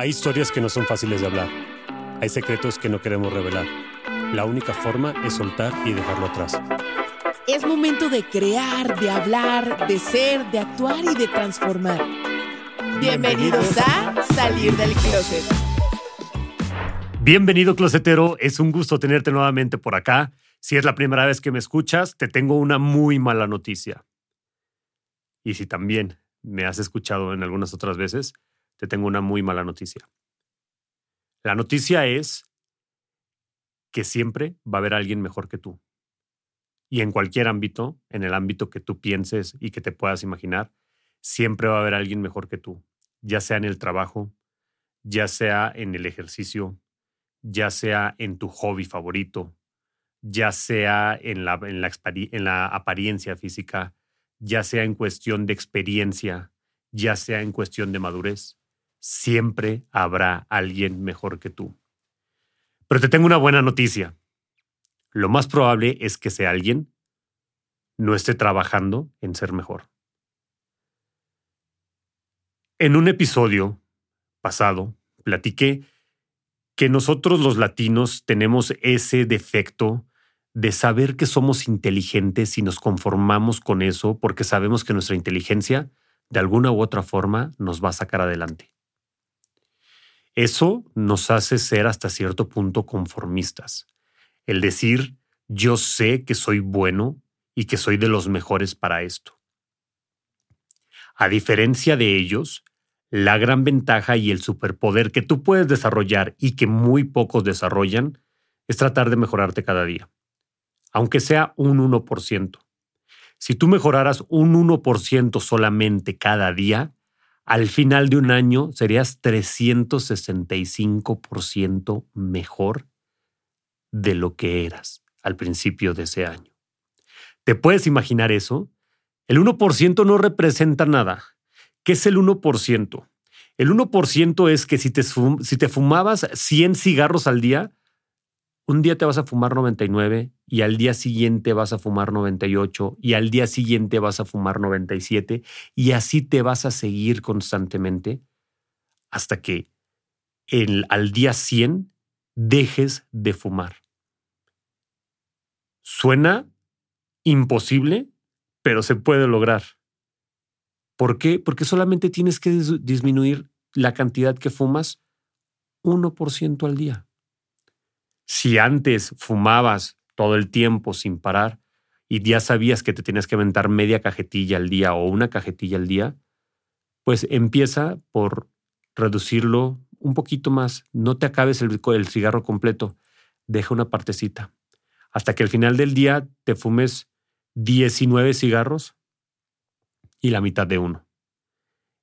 Hay historias que no son fáciles de hablar. Hay secretos que no queremos revelar. La única forma es soltar y dejarlo atrás. Es momento de crear, de hablar, de ser, de actuar y de transformar. Bienvenidos a Salir del Closet. Bienvenido, closetero. Es un gusto tenerte nuevamente por acá. Si es la primera vez que me escuchas, te tengo una muy mala noticia. Y si también me has escuchado en algunas otras veces, te tengo una muy mala noticia. La noticia es que siempre va a haber alguien mejor que tú. Y en cualquier ámbito, en el ámbito que tú pienses y que te puedas imaginar, siempre va a haber alguien mejor que tú, ya sea en el trabajo, ya sea en el ejercicio, ya sea en tu hobby favorito, ya sea en la, en la, en la apariencia física, ya sea en cuestión de experiencia, ya sea en cuestión de madurez, siempre habrá alguien mejor que tú. Pero te tengo una buena noticia. Lo más probable es que ese alguien no esté trabajando en ser mejor. En un episodio pasado platiqué que nosotros los latinos tenemos ese defecto de saber que somos inteligentes y nos conformamos con eso porque sabemos que nuestra inteligencia de alguna u otra forma nos va a sacar adelante. Eso nos hace ser hasta cierto punto conformistas. El decir, yo sé que soy bueno y que soy de los mejores para esto. A diferencia de ellos, la gran ventaja y el superpoder que tú puedes desarrollar y que muy pocos desarrollan es tratar de mejorarte cada día, aunque sea un 1%. Si tú mejoraras un 1% solamente cada día, al final de un año serías 365% mejor de lo que eras al principio de ese año. ¿Te puedes imaginar eso? El 1% no representa nada. ¿Qué es el 1%? El 1% es que si te, fumabas 100 cigarros al día, un día te vas a fumar 99 y al día siguiente vas a fumar 98 y al día siguiente vas a fumar 97 y así te vas a seguir constantemente hasta que al día 100 dejes de fumar. Suena imposible, pero se puede lograr. ¿Por qué? Porque solamente tienes que disminuir la cantidad que fumas 1% al día. Si antes fumabas todo el tiempo sin parar y ya sabías que te tenías que aventar media cajetilla al día o una cajetilla al día, pues empieza por reducirlo un poquito más. No te acabes el, el cigarro completo, deja una partecita. Hasta que al final del día te fumes 19 cigarros y la mitad de uno.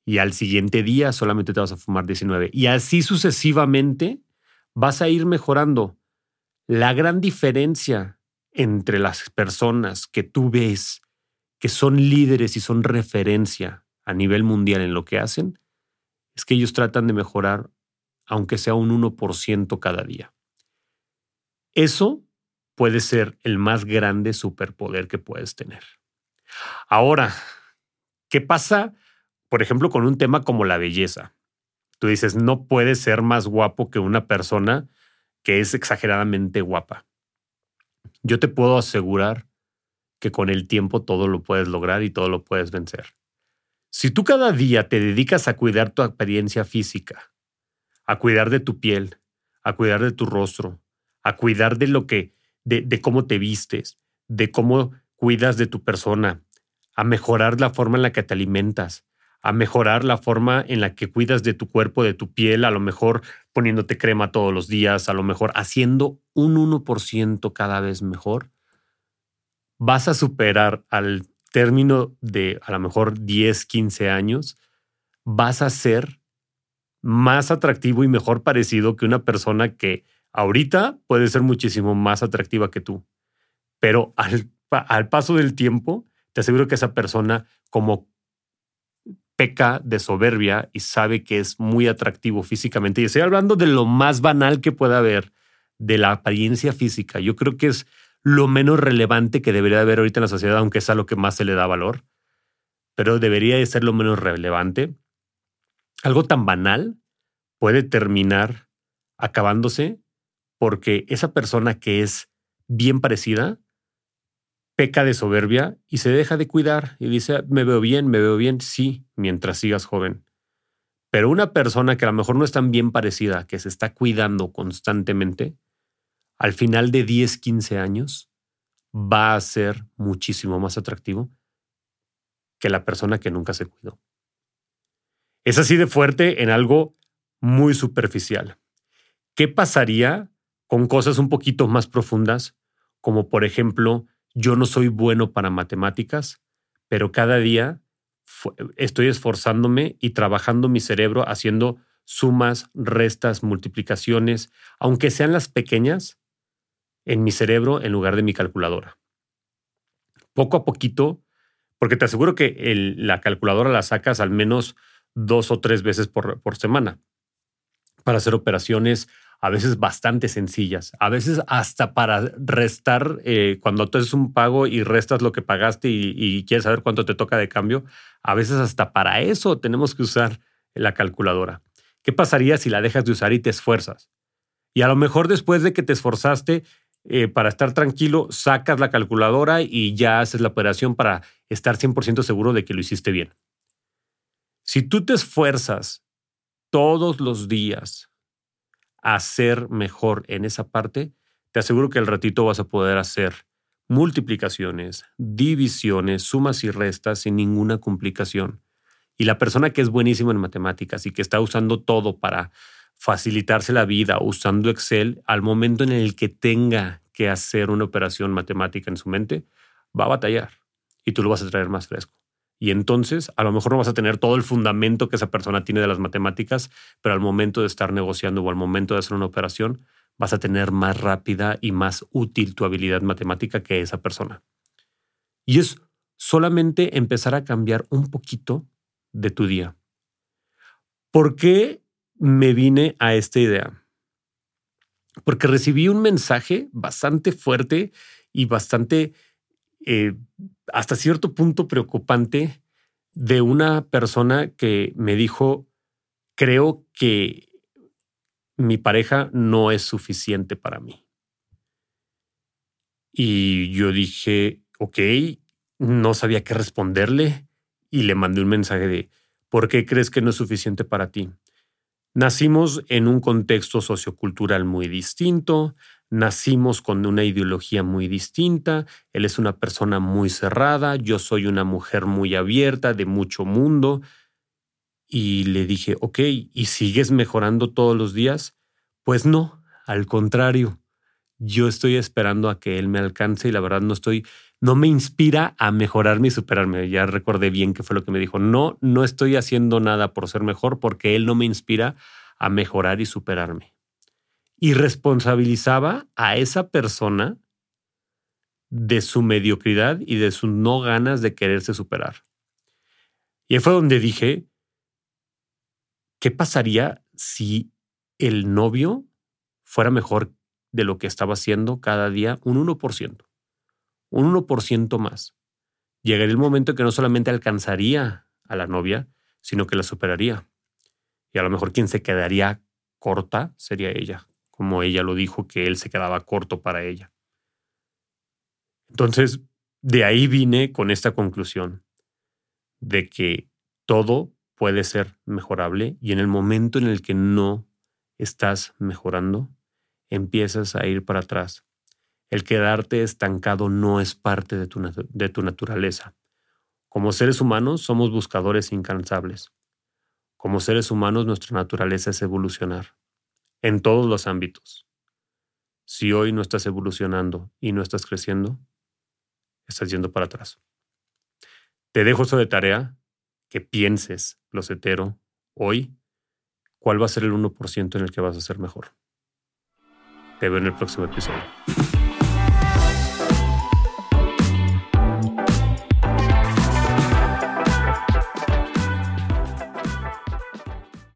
Y al siguiente día solamente te vas a fumar 19. Y así sucesivamente vas a ir mejorando. La gran diferencia entre las personas que tú ves que son líderes y son referencia a nivel mundial en lo que hacen, es que ellos tratan de mejorar aunque sea un 1% cada día. Eso puede ser el más grande superpoder que puedes tener. Ahora, ¿qué pasa, por ejemplo, con un tema como la belleza? Tú dices, no puedes ser más guapo que una persona que es exageradamente guapa. Yo te puedo asegurar que con el tiempo todo lo puedes lograr y todo lo puedes vencer. Si tú cada día te dedicas a cuidar tu apariencia física, a cuidar de tu piel, a cuidar de tu rostro, a cuidar de lo que, de, de cómo te vistes, de cómo cuidas de tu persona, a mejorar la forma en la que te alimentas, a mejorar la forma en la que cuidas de tu cuerpo, de tu piel, a lo mejor poniéndote crema todos los días, a lo mejor haciendo un 1% cada vez mejor, vas a superar al término de a lo mejor 10, 15 años, vas a ser más atractivo y mejor parecido que una persona que ahorita puede ser muchísimo más atractiva que tú. Pero al, al paso del tiempo, te aseguro que esa persona, como peca de soberbia y sabe que es muy atractivo físicamente, y estoy hablando de lo más banal que pueda haber, de la apariencia física. Yo creo que es lo menos relevante que debería haber ahorita en la sociedad, aunque es a lo que más se le da valor, pero debería de ser lo menos relevante. Algo tan banal puede terminar acabándose porque esa persona que es bien parecida peca de soberbia y se deja de cuidar y dice, me veo bien, me veo bien, sí, mientras sigas joven. Pero una persona que a lo mejor no es tan bien parecida, que se está cuidando constantemente, al final de 10, 15 años, va a ser muchísimo más atractivo que la persona que nunca se cuidó. Es así de fuerte en algo muy superficial. ¿Qué pasaría con cosas un poquito más profundas, como por ejemplo, yo no soy bueno para matemáticas, pero cada día estoy esforzándome y trabajando mi cerebro haciendo sumas, restas, multiplicaciones, aunque sean las pequeñas, en mi cerebro en lugar de mi calculadora. Poco a poquito, porque te aseguro que la calculadora la sacas al menos dos o tres veces por, por semana para hacer operaciones a veces bastante sencillas, a veces hasta para restar, eh, cuando tú haces un pago y restas lo que pagaste y, quieres saber cuánto te toca de cambio, a veces hasta para eso tenemos que usar la calculadora. ¿Qué pasaría si la dejas de usar y te esfuerzas? Y a lo mejor después de que te esforzaste, eh, para estar tranquilo, sacas la calculadora y ya haces la operación para estar 100% seguro de que lo hiciste bien. Si tú te esfuerzas todos los días a ser mejor en esa parte, te aseguro que al ratito vas a poder hacer multiplicaciones, divisiones, sumas y restas sin ninguna complicación. Y la persona que es buenísima en matemáticas y que está usando todo para facilitarse la vida usando Excel al momento en el que tenga que hacer una operación matemática en su mente, va a batallar y tú lo vas a traer más fresco. Y entonces a lo mejor no vas a tener todo el fundamento que esa persona tiene de las matemáticas, pero al momento de estar negociando o al momento de hacer una operación, vas a tener más rápida y más útil tu habilidad matemática que esa persona. Y es solamente empezar a cambiar un poquito de tu día. ¿Por qué me vine a esta idea? Porque recibí un mensaje bastante fuerte y bastante, eh, hasta cierto punto preocupante, de una persona que me dijo, creo que mi pareja no es suficiente para mí. Y yo dije, ok, no sabía qué responderle y le mandé un mensaje de, ¿por qué crees que no es suficiente para ti? Nacimos en un contexto sociocultural muy distinto, nacimos con una ideología muy distinta, él es una persona muy cerrada, yo soy una mujer muy abierta, de mucho mundo. Y le dije, ok, ¿y sigues mejorando todos los días? Pues no, al contrario, yo estoy esperando a que él me alcance y la verdad no estoy no me inspira a mejorarme y superarme. Ya recordé bien qué fue lo que me dijo. No, no estoy haciendo nada por ser mejor porque él no me inspira a mejorar y superarme. Y responsabilizaba a esa persona de su mediocridad y de sus no ganas de quererse superar. Y ahí fue donde dije, ¿qué pasaría si el novio fuera mejor de lo que estaba haciendo cada día un 1%? un 1% más. Llegaría el momento que no solamente alcanzaría a la novia, sino que la superaría. Y a lo mejor quien se quedaría corta sería ella, como ella lo dijo, que él se quedaba corto para ella. Entonces, de ahí vine con esta conclusión de que todo puede ser mejorable y en el momento en el que no estás mejorando, empiezas a ir para atrás el quedarte estancado no es parte de tu, de tu naturaleza. Como seres humanos somos buscadores incansables. Como seres humanos nuestra naturaleza es evolucionar, en todos los ámbitos. Si hoy no estás evolucionando y no estás creciendo, estás yendo para atrás. Te dejo eso de tarea, que pienses, los hetero, hoy, cuál va a ser el 1% en el que vas a ser mejor. Te veo en el próximo episodio.